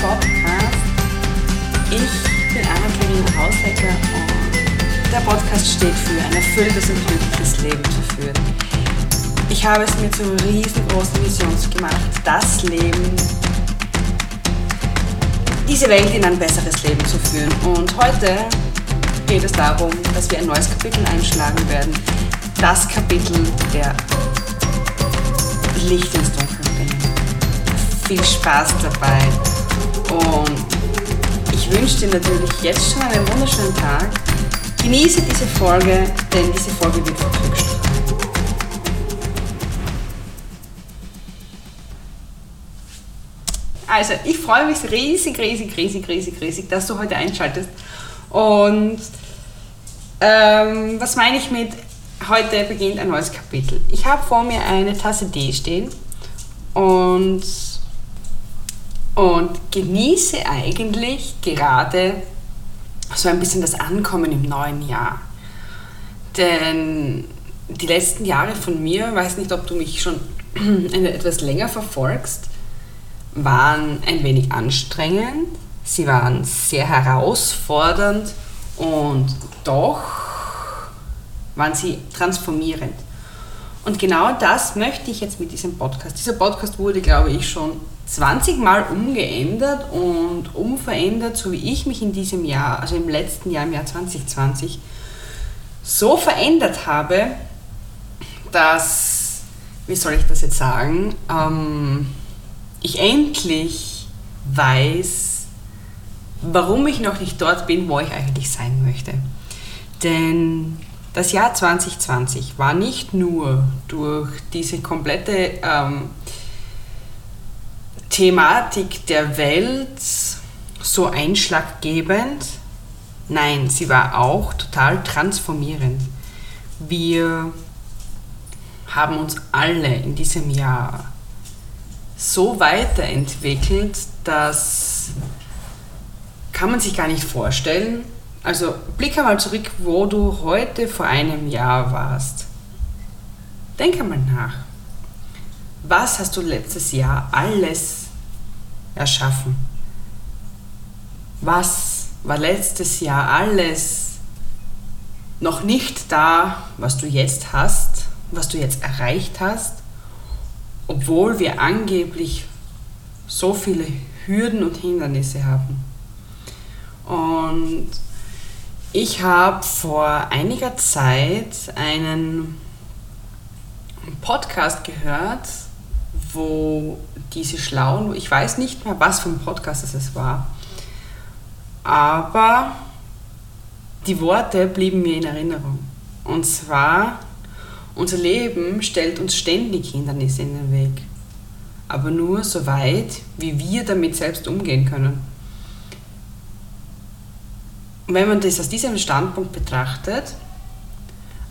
Podcast. Ich bin Anna-Karina Hauslecker und der Podcast steht für ein erfülltes und glückliches Leben zu führen. Ich habe es mir zur riesengroßen Mission gemacht, das Leben, diese Welt in ein besseres Leben zu führen. Und heute geht es darum, dass wir ein neues Kapitel einschlagen werden. Das Kapitel der Licht ins Dunkel. Viel Spaß dabei und ich wünsche dir natürlich jetzt schon einen wunderschönen Tag. Genieße diese Folge, denn diese Folge wird Glück Also, ich freue mich riesig, riesig, riesig, riesig, riesig, dass du heute einschaltest. Und ähm, was meine ich mit, heute beginnt ein neues Kapitel. Ich habe vor mir eine Tasse Tee stehen und, und genieße eigentlich gerade so ein bisschen das Ankommen im neuen Jahr. Denn die letzten Jahre von mir, weiß nicht, ob du mich schon etwas länger verfolgst, waren ein wenig anstrengend. Sie waren sehr herausfordernd und doch waren sie transformierend. Und genau das möchte ich jetzt mit diesem Podcast. Dieser Podcast wurde, glaube ich, schon 20 Mal umgeändert und umverändert, so wie ich mich in diesem Jahr, also im letzten Jahr, im Jahr 2020, so verändert habe, dass, wie soll ich das jetzt sagen, ähm, ich endlich weiß, warum ich noch nicht dort bin, wo ich eigentlich sein möchte. Denn das Jahr 2020 war nicht nur durch diese komplette ähm, Thematik der Welt so einschlaggebend, nein, sie war auch total transformierend. Wir haben uns alle in diesem Jahr so weiterentwickelt, dass kann man sich gar nicht vorstellen. Also blick einmal zurück, wo du heute vor einem Jahr warst. Denk einmal nach. Was hast du letztes Jahr alles erschaffen? Was war letztes Jahr alles noch nicht da, was du jetzt hast, was du jetzt erreicht hast, obwohl wir angeblich so viele Hürden und Hindernisse haben? Und ich habe vor einiger Zeit einen Podcast gehört, wo diese schlauen, ich weiß nicht mehr, was für ein Podcast es war, aber die Worte blieben mir in Erinnerung. Und zwar, unser Leben stellt uns ständig Hindernisse in den Weg, aber nur so weit, wie wir damit selbst umgehen können wenn man das aus diesem Standpunkt betrachtet,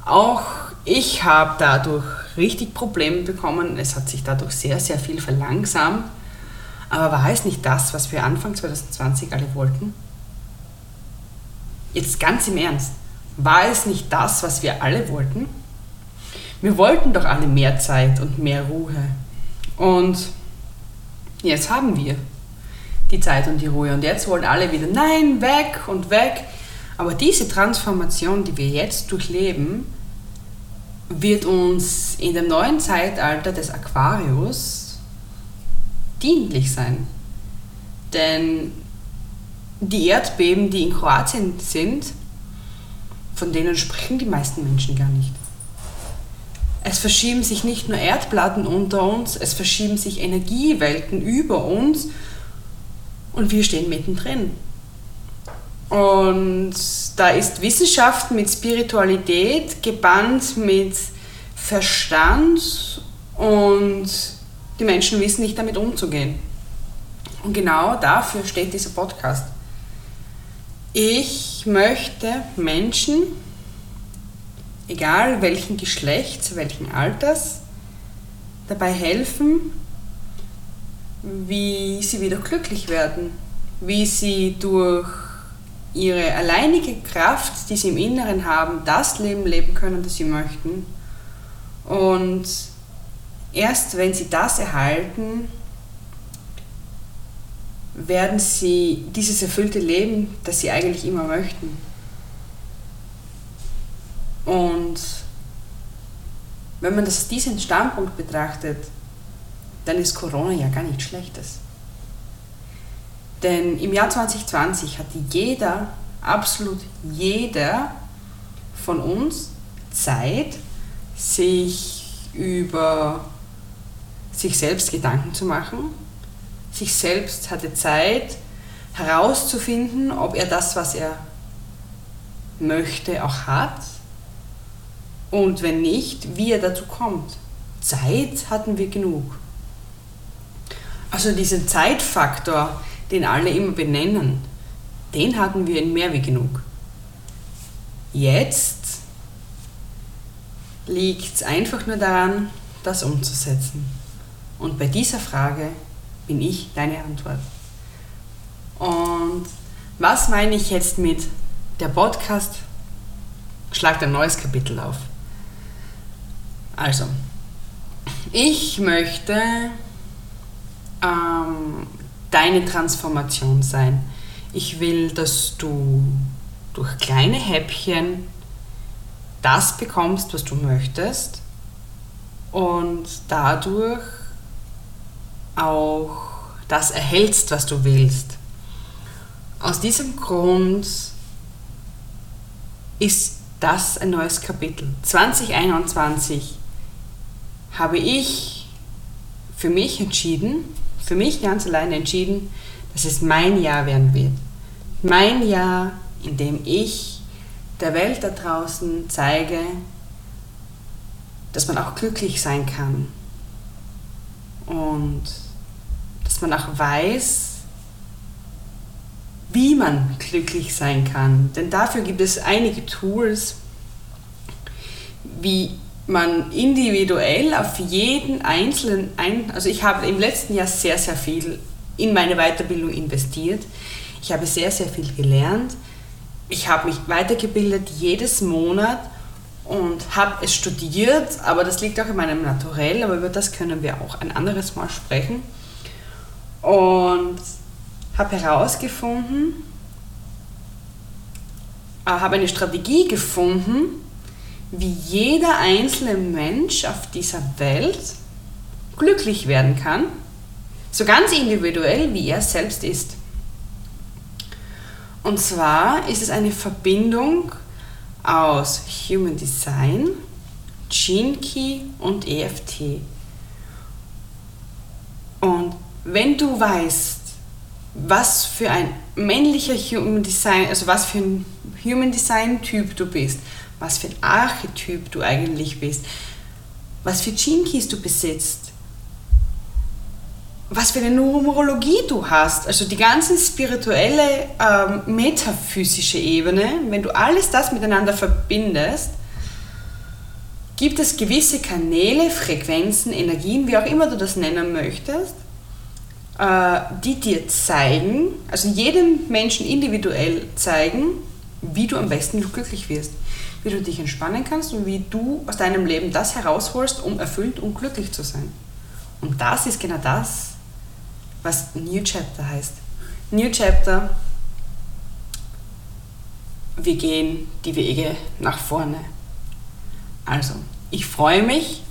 auch ich habe dadurch richtig Probleme bekommen. Es hat sich dadurch sehr, sehr viel verlangsamt. Aber war es nicht das, was wir Anfang 2020 alle wollten? Jetzt ganz im Ernst, war es nicht das, was wir alle wollten? Wir wollten doch alle mehr Zeit und mehr Ruhe. Und jetzt haben wir die Zeit und die Ruhe. Und jetzt wollen alle wieder, nein, weg und weg. Aber diese Transformation, die wir jetzt durchleben, wird uns in dem neuen Zeitalter des Aquarius dienlich sein. Denn die Erdbeben, die in Kroatien sind, von denen sprechen die meisten Menschen gar nicht. Es verschieben sich nicht nur Erdplatten unter uns, es verschieben sich Energiewelten über uns und wir stehen mittendrin. Und da ist Wissenschaft mit Spiritualität gebannt mit Verstand und die Menschen wissen nicht damit umzugehen. Und genau dafür steht dieser Podcast. Ich möchte Menschen, egal welchen Geschlechts, welchen Alters, dabei helfen, wie sie wieder glücklich werden, wie sie durch ihre alleinige Kraft, die sie im Inneren haben, das Leben leben können, das sie möchten. Und erst wenn sie das erhalten, werden sie dieses erfüllte Leben, das sie eigentlich immer möchten. Und wenn man das aus diesem Standpunkt betrachtet, dann ist Corona ja gar nichts Schlechtes. Denn im Jahr 2020 hat jeder, absolut jeder von uns Zeit, sich über sich selbst Gedanken zu machen, sich selbst hatte Zeit herauszufinden, ob er das, was er möchte, auch hat und wenn nicht, wie er dazu kommt. Zeit hatten wir genug. Also diesen Zeitfaktor, den alle immer benennen, den hatten wir in mehr wie genug. Jetzt liegt es einfach nur daran, das umzusetzen. Und bei dieser Frage bin ich deine Antwort. Und was meine ich jetzt mit der Podcast schlagt ein neues Kapitel auf? Also, ich möchte ähm, deine Transformation sein. Ich will, dass du durch kleine Häppchen das bekommst, was du möchtest und dadurch auch das erhältst, was du willst. Aus diesem Grund ist das ein neues Kapitel. 2021 habe ich für mich entschieden, für mich ganz alleine entschieden, dass es mein Jahr werden wird. Mein Jahr, in dem ich der Welt da draußen zeige, dass man auch glücklich sein kann. Und dass man auch weiß, wie man glücklich sein kann. Denn dafür gibt es einige Tools, wie man individuell auf jeden einzelnen, ein, also ich habe im letzten Jahr sehr, sehr viel in meine Weiterbildung investiert. Ich habe sehr, sehr viel gelernt. Ich habe mich weitergebildet jedes Monat und habe es studiert, aber das liegt auch in meinem Naturell, aber über das können wir auch ein anderes Mal sprechen. Und habe herausgefunden, äh, habe eine Strategie gefunden, wie jeder einzelne Mensch auf dieser Welt glücklich werden kann, so ganz individuell, wie er selbst ist. Und zwar ist es eine Verbindung aus Human Design, Gene Key und EFT. Und wenn du weißt, was für ein männlicher Human Design, also was für ein Human Design Typ du bist, was für ein Archetyp du eigentlich bist, was für Gene Keys du besitzt, was für eine Numerologie du hast, also die ganze spirituelle, ähm, metaphysische Ebene, wenn du alles das miteinander verbindest, gibt es gewisse Kanäle, Frequenzen, Energien, wie auch immer du das nennen möchtest, äh, die dir zeigen, also jedem Menschen individuell zeigen, wie du am besten glücklich wirst, wie du dich entspannen kannst und wie du aus deinem Leben das herausholst, um erfüllt und glücklich zu sein. Und das ist genau das, was New Chapter heißt. New Chapter, wir gehen die Wege nach vorne. Also, ich freue mich,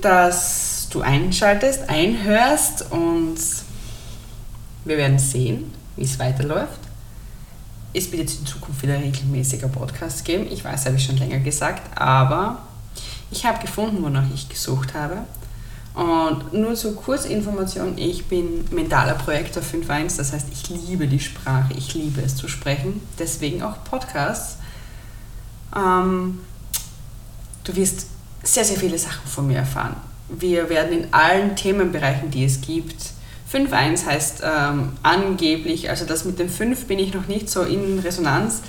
dass du einschaltest, einhörst und wir werden sehen, wie es weiterläuft. Es wird jetzt in Zukunft wieder regelmäßiger Podcast geben. Ich weiß, habe ich schon länger gesagt, aber ich habe gefunden, wonach ich gesucht habe. Und nur zur Kurzinformation, ich bin mentaler Projektor 5.1, das heißt, ich liebe die Sprache, ich liebe es zu sprechen, deswegen auch Podcasts. Ähm, du wirst sehr, sehr viele Sachen von mir erfahren wir werden in allen Themenbereichen, die es gibt, 5.1 heißt ähm, angeblich, also das mit dem 5 bin ich noch nicht so in Resonanz,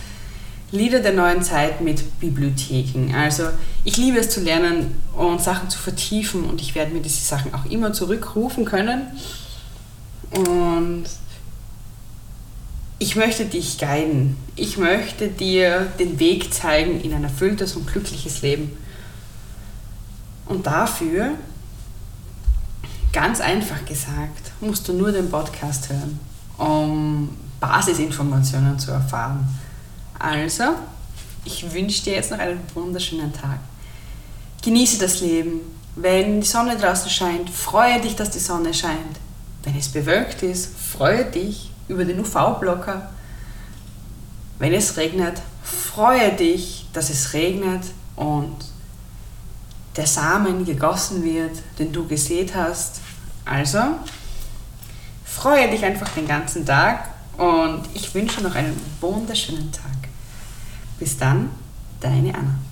Lieder der neuen Zeit mit Bibliotheken. Also ich liebe es zu lernen und Sachen zu vertiefen und ich werde mir diese Sachen auch immer zurückrufen können. Und ich möchte dich guiden. Ich möchte dir den Weg zeigen in ein erfülltes und glückliches Leben. Und dafür Ganz einfach gesagt, musst du nur den Podcast hören, um Basisinformationen zu erfahren. Also, ich wünsche dir jetzt noch einen wunderschönen Tag. Genieße das Leben. Wenn die Sonne draußen scheint, freue dich, dass die Sonne scheint. Wenn es bewölkt ist, freue dich über den UV-Blocker. Wenn es regnet, freue dich, dass es regnet und der Samen gegossen wird, den du gesät hast. Also, freue dich einfach den ganzen Tag und ich wünsche noch einen wunderschönen Tag. Bis dann, deine Anna.